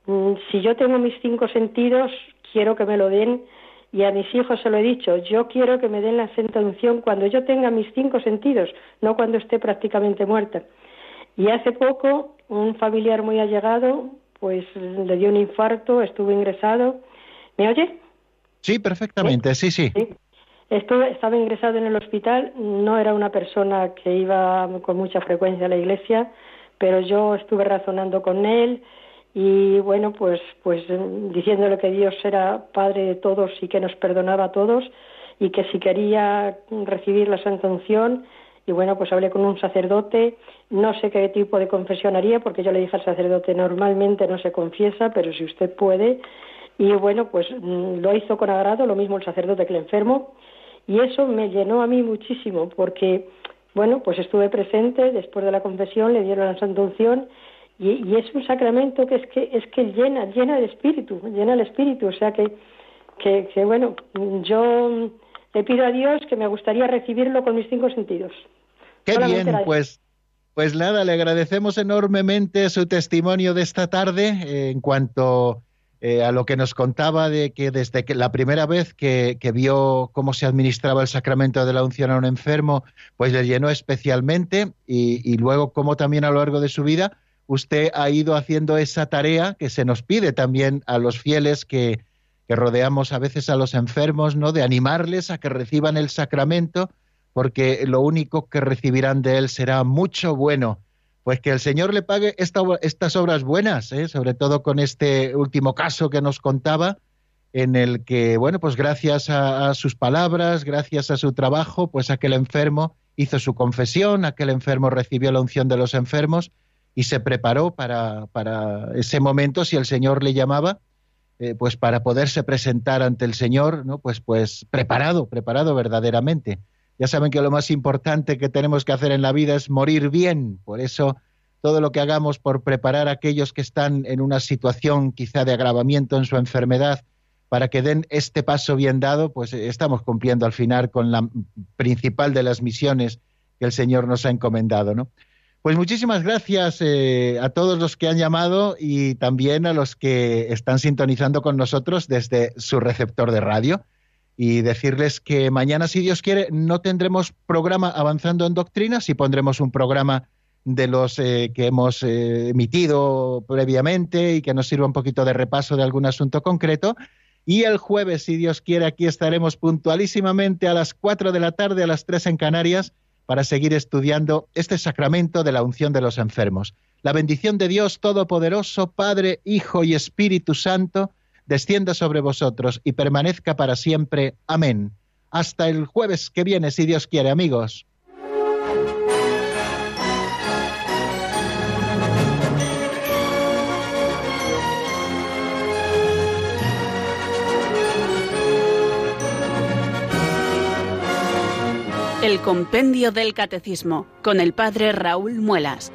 mm, si yo tengo mis cinco sentidos, quiero que me lo den y a mis hijos se lo he dicho, yo quiero que me den la santa unción cuando yo tenga mis cinco sentidos, no cuando esté prácticamente muerta. Y hace poco un familiar muy allegado, pues le dio un infarto, estuvo ingresado. ¿Me oye? Sí, perfectamente, ¿Sí? sí. ¿Sí? Estaba ingresado en el hospital, no era una persona que iba con mucha frecuencia a la iglesia, pero yo estuve razonando con él y bueno, pues, pues diciéndole que Dios era Padre de todos y que nos perdonaba a todos y que si quería recibir la Santa Unción, y bueno, pues hablé con un sacerdote, no sé qué tipo de confesión haría, porque yo le dije al sacerdote, normalmente no se confiesa, pero si usted puede, y bueno, pues mm, lo hizo con agrado, lo mismo el sacerdote que el enfermo, y eso me llenó a mí muchísimo porque, bueno, pues estuve presente después de la confesión, le dieron la Santa Unción y, es un sacramento que es que es que llena, llena el espíritu, llena el espíritu, o sea que, que, bueno, yo le pido a Dios que me gustaría recibirlo con mis cinco sentidos. Qué bien, pues, pues nada, le agradecemos enormemente su testimonio de esta tarde. En cuanto eh, a lo que nos contaba de que desde que la primera vez que, vio cómo se administraba el sacramento de la unción a un enfermo, pues le llenó especialmente y, y luego cómo también a lo largo de su vida usted ha ido haciendo esa tarea que se nos pide también a los fieles que, que rodeamos a veces a los enfermos, ¿no? De animarles a que reciban el sacramento, porque lo único que recibirán de él será mucho bueno. Pues que el Señor le pague estas obras buenas, ¿eh? sobre todo con este último caso que nos contaba, en el que, bueno, pues gracias a, sus palabras, gracias a su trabajo, pues aquel enfermo hizo su confesión, aquel enfermo recibió la unción de los enfermos y se preparó para, para ese momento, si el Señor le llamaba, eh, pues para poderse presentar ante el Señor, ¿no? Pues, pues preparado, preparado verdaderamente. Ya saben que lo más importante que tenemos que hacer en la vida es morir bien. Por eso todo lo que hagamos por preparar a aquellos que están en una situación quizá de agravamiento en su enfermedad para que den este paso bien dado, pues estamos cumpliendo al final con la principal de las misiones que el Señor nos ha encomendado, ¿no? Pues muchísimas gracias eh, a todos los que han llamado y también a los que están sintonizando con nosotros desde su receptor de radio. Y decirles que mañana, si Dios quiere, no tendremos programa avanzando en doctrina, si pondremos un programa de los eh, que hemos eh, emitido previamente y que nos sirva un poquito de repaso de algún asunto concreto. Y el jueves, si Dios quiere, aquí estaremos puntualísimamente a las 4 de la tarde, a las 3 en Canarias para seguir estudiando este sacramento de la unción de los enfermos. La bendición de Dios Todopoderoso, Padre, Hijo y Espíritu Santo, descienda sobre vosotros y permanezca para siempre. Amén. Hasta el jueves que viene, si Dios quiere, amigos. El Compendio del Catecismo con el Padre Raúl Muelas.